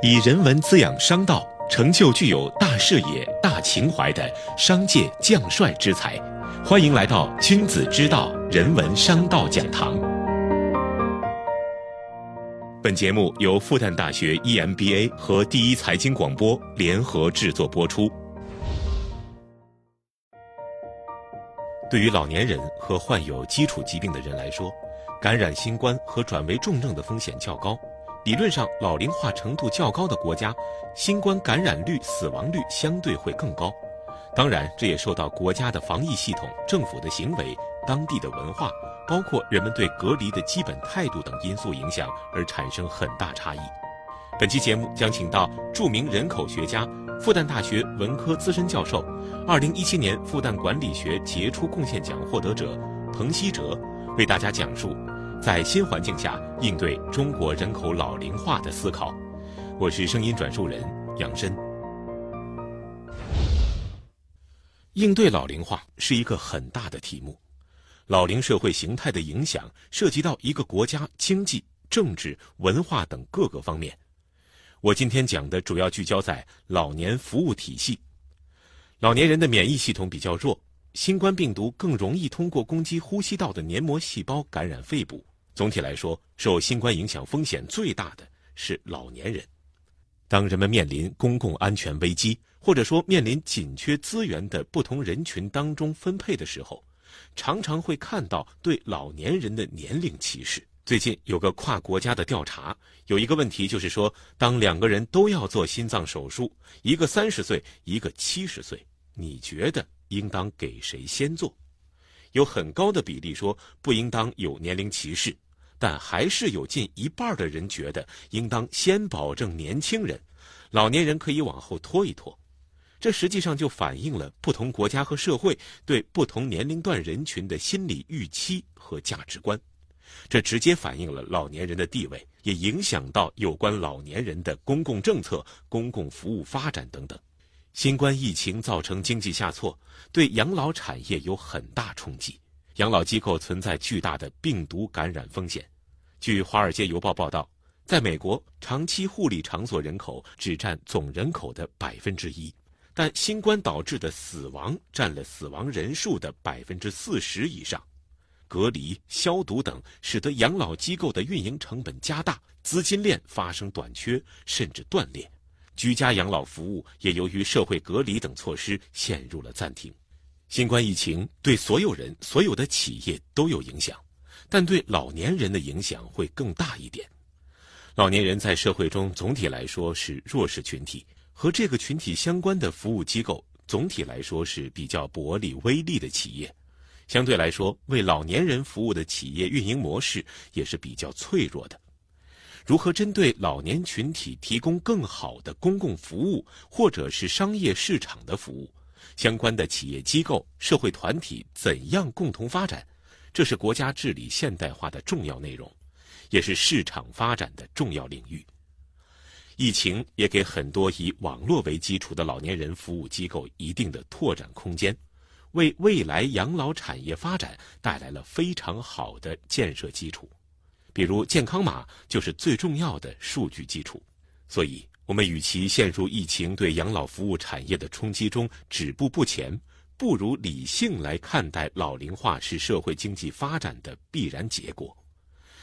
以人文滋养商道，成就具有大视野、大情怀的商界将帅之才。欢迎来到君子之道人文商道讲堂。本节目由复旦大学 EMBA 和第一财经广播联合制作播出。对于老年人和患有基础疾病的人来说，感染新冠和转为重症的风险较高。理论上，老龄化程度较高的国家，新冠感染率、死亡率相对会更高。当然，这也受到国家的防疫系统、政府的行为、当地的文化，包括人们对隔离的基本态度等因素影响而产生很大差异。本期节目将请到著名人口学家、复旦大学文科资深教授、2017年复旦管理学杰出贡献奖获得者彭希哲，为大家讲述。在新环境下应对中国人口老龄化的思考，我是声音转述人杨申。应对老龄化是一个很大的题目，老龄社会形态的影响涉及到一个国家经济、政治、文化等各个方面。我今天讲的主要聚焦在老年服务体系。老年人的免疫系统比较弱，新冠病毒更容易通过攻击呼吸道的黏膜细胞感染肺部。总体来说，受新冠影响风险最大的是老年人。当人们面临公共安全危机，或者说面临紧缺资源的不同人群当中分配的时候，常常会看到对老年人的年龄歧视。最近有个跨国家的调查，有一个问题就是说，当两个人都要做心脏手术，一个三十岁，一个七十岁，你觉得应当给谁先做？有很高的比例说不应当有年龄歧视。但还是有近一半的人觉得应当先保证年轻人，老年人可以往后拖一拖。这实际上就反映了不同国家和社会对不同年龄段人群的心理预期和价值观。这直接反映了老年人的地位，也影响到有关老年人的公共政策、公共服务发展等等。新冠疫情造成经济下挫，对养老产业有很大冲击。养老机构存在巨大的病毒感染风险。据《华尔街邮报》报道，在美国，长期护理场所人口只占总人口的百分之一，但新冠导致的死亡占了死亡人数的百分之四十以上。隔离、消毒等使得养老机构的运营成本加大，资金链发生短缺甚至断裂。居家养老服务也由于社会隔离等措施陷入了暂停。新冠疫情对所有人、所有的企业都有影响，但对老年人的影响会更大一点。老年人在社会中总体来说是弱势群体，和这个群体相关的服务机构总体来说是比较薄利微利的企业。相对来说，为老年人服务的企业运营模式也是比较脆弱的。如何针对老年群体提供更好的公共服务，或者是商业市场的服务？相关的企业机构、社会团体怎样共同发展，这是国家治理现代化的重要内容，也是市场发展的重要领域。疫情也给很多以网络为基础的老年人服务机构一定的拓展空间，为未来养老产业发展带来了非常好的建设基础。比如健康码就是最重要的数据基础，所以。我们与其陷入疫情对养老服务产业的冲击中止步不前，不如理性来看待老龄化是社会经济发展的必然结果。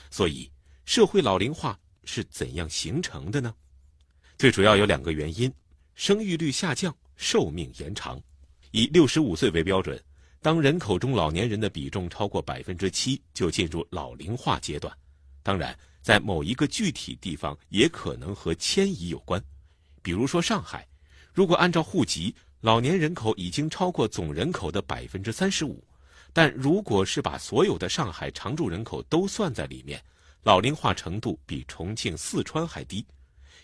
所以，社会老龄化是怎样形成的呢？最主要有两个原因：生育率下降，寿命延长。以六十五岁为标准，当人口中老年人的比重超过百分之七，就进入老龄化阶段。当然。在某一个具体地方，也可能和迁移有关。比如说上海，如果按照户籍，老年人口已经超过总人口的百分之三十五，但如果是把所有的上海常住人口都算在里面，老龄化程度比重庆、四川还低。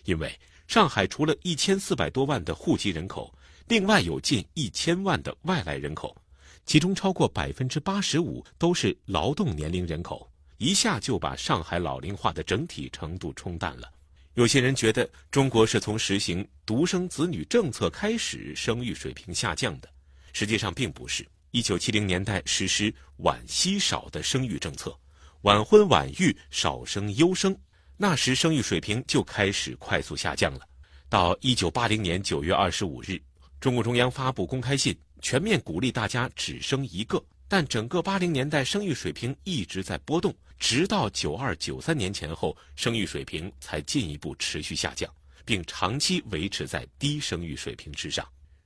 因为上海除了一千四百多万的户籍人口，另外有近一千万的外来人口，其中超过百分之八十五都是劳动年龄人口。一下就把上海老龄化的整体程度冲淡了。有些人觉得中国是从实行独生子女政策开始生育水平下降的，实际上并不是。一九七零年代实施晚稀少的生育政策，晚婚晚育，少生优生，那时生育水平就开始快速下降了。到一九八零年九月二十五日，中共中央发布公开信，全面鼓励大家只生一个。但整个八零年代生育水平一直在波动，直到九二九三年前后，生育水平才进一步持续下降，并长期维持在低生育水平之上。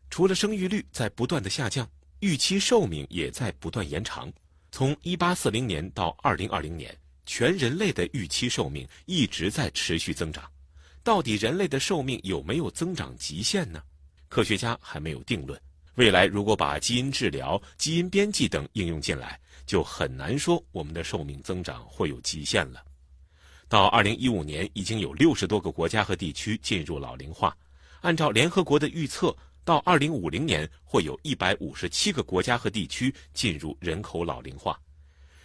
除了生育率在不断的下降，预期寿命也在不断延长。从一八四零年到二零二零年，全人类的预期寿命一直在持续增长。到底人类的寿命有没有增长极限呢？科学家还没有定论。未来如果把基因治疗、基因编辑等应用进来，就很难说我们的寿命增长会有极限了。到二零一五年，已经有六十多个国家和地区进入老龄化。按照联合国的预测，到二零五零年，会有一百五十七个国家和地区进入人口老龄化。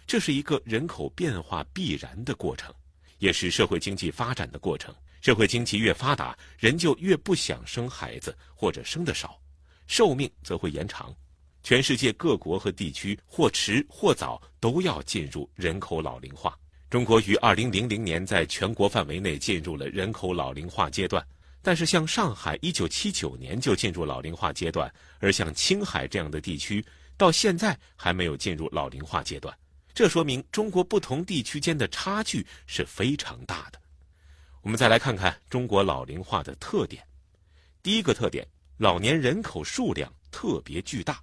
这是一个人口变化必然的过程，也是社会经济发展的过程。社会经济越发达，人就越不想生孩子，或者生的少。寿命则会延长，全世界各国和地区或迟或早都要进入人口老龄化。中国于二零零零年在全国范围内进入了人口老龄化阶段，但是像上海一九七九年就进入老龄化阶段，而像青海这样的地区到现在还没有进入老龄化阶段，这说明中国不同地区间的差距是非常大的。我们再来看看中国老龄化的特点，第一个特点。老年人口数量特别巨大，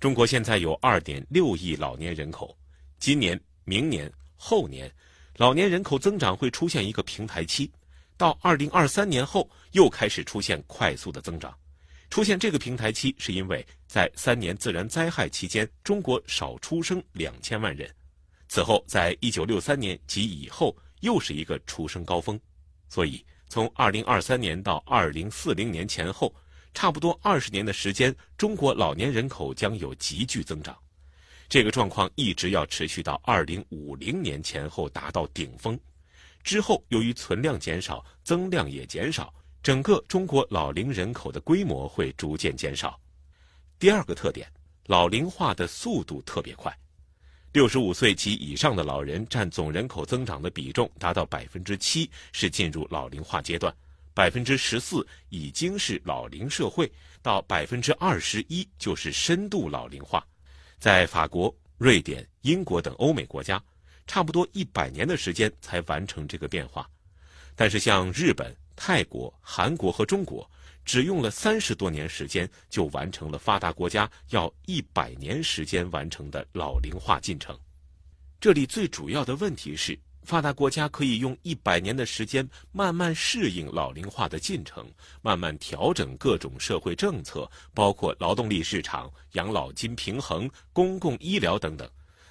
中国现在有二点六亿老年人口，今年、明年、后年，老年人口增长会出现一个平台期，到二零二三年后又开始出现快速的增长。出现这个平台期，是因为在三年自然灾害期间，中国少出生两千万人，此后在一九六三年及以后又是一个出生高峰，所以从二零二三年到二零四零年前后。差不多二十年的时间，中国老年人口将有急剧增长，这个状况一直要持续到二零五零年前后达到顶峰，之后由于存量减少，增量也减少，整个中国老龄人口的规模会逐渐减少。第二个特点，老龄化的速度特别快，六十五岁及以上的老人占总人口增长的比重达到百分之七，是进入老龄化阶段。百分之十四已经是老龄社会，到百分之二十一就是深度老龄化。在法国、瑞典、英国等欧美国家，差不多一百年的时间才完成这个变化。但是像日本、泰国、韩国和中国，只用了三十多年时间就完成了发达国家要一百年时间完成的老龄化进程。这里最主要的问题是。发达国家可以用一百年的时间慢慢适应老龄化的进程，慢慢调整各种社会政策，包括劳动力市场、养老金平衡、公共医疗等等。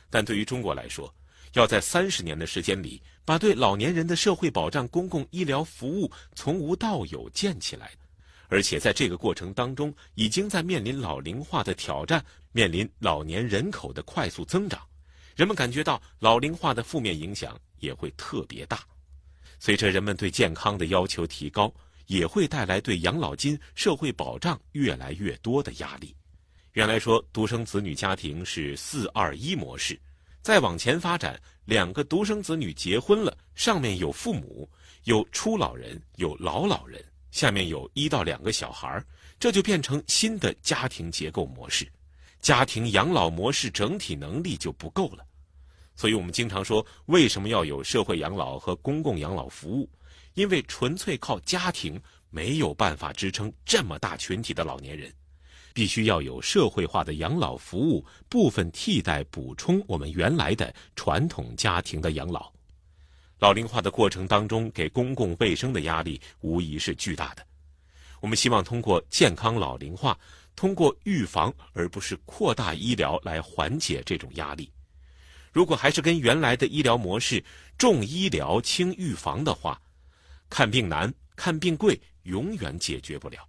但对于中国来说，要在三十年的时间里把对老年人的社会保障、公共医疗服务从无到有建起来，而且在这个过程当中已经在面临老龄化的挑战，面临老年人口的快速增长，人们感觉到老龄化的负面影响。也会特别大，随着人们对健康的要求提高，也会带来对养老金、社会保障越来越多的压力。原来说独生子女家庭是四二一模式，再往前发展，两个独生子女结婚了，上面有父母，有初老人，有老老人，下面有一到两个小孩这就变成新的家庭结构模式，家庭养老模式整体能力就不够了。所以我们经常说，为什么要有社会养老和公共养老服务？因为纯粹靠家庭没有办法支撑这么大群体的老年人，必须要有社会化的养老服务，部分替代补充我们原来的传统家庭的养老。老龄化的过程当中，给公共卫生的压力无疑是巨大的。我们希望通过健康老龄化，通过预防而不是扩大医疗来缓解这种压力。如果还是跟原来的医疗模式重医疗轻预防的话，看病难、看病贵，永远解决不了。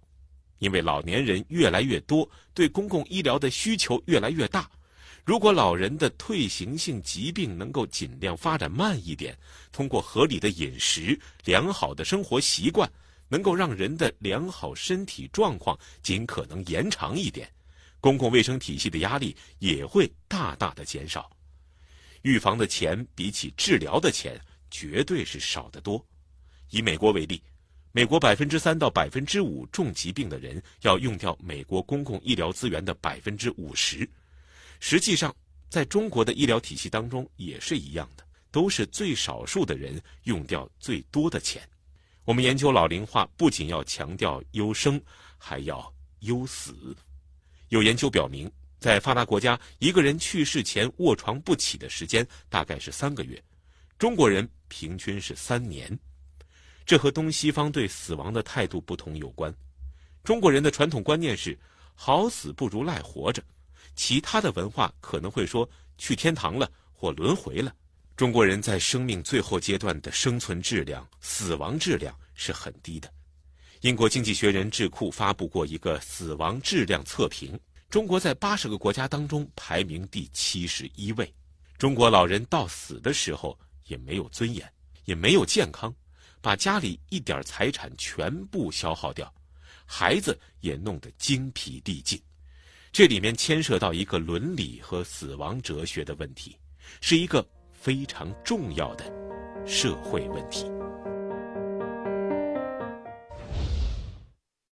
因为老年人越来越多，对公共医疗的需求越来越大。如果老人的退行性疾病能够尽量发展慢一点，通过合理的饮食、良好的生活习惯，能够让人的良好身体状况尽可能延长一点，公共卫生体系的压力也会大大的减少。预防的钱比起治疗的钱绝对是少得多。以美国为例，美国百分之三到百分之五重疾病的人要用掉美国公共医疗资源的百分之五十。实际上，在中国的医疗体系当中也是一样的，都是最少数的人用掉最多的钱。我们研究老龄化，不仅要强调优生，还要优死。有研究表明，在发达国家，一个人去世前卧床不起的时间大概是三个月，中国人平均是三年。这和东西方对死亡的态度不同有关。中国人的传统观念是“好死不如赖活着”，其他的文化可能会说“去天堂了”或“轮回了”。中国人在生命最后阶段的生存质量、死亡质量是很低的。英国经济学人智库发布过一个死亡质量测评，中国在八十个国家当中排名第七十一位。中国老人到死的时候也没有尊严，也没有健康，把家里一点财产全部消耗掉，孩子也弄得精疲力尽。这里面牵涉到一个伦理和死亡哲学的问题，是一个。非常重要的社会问题。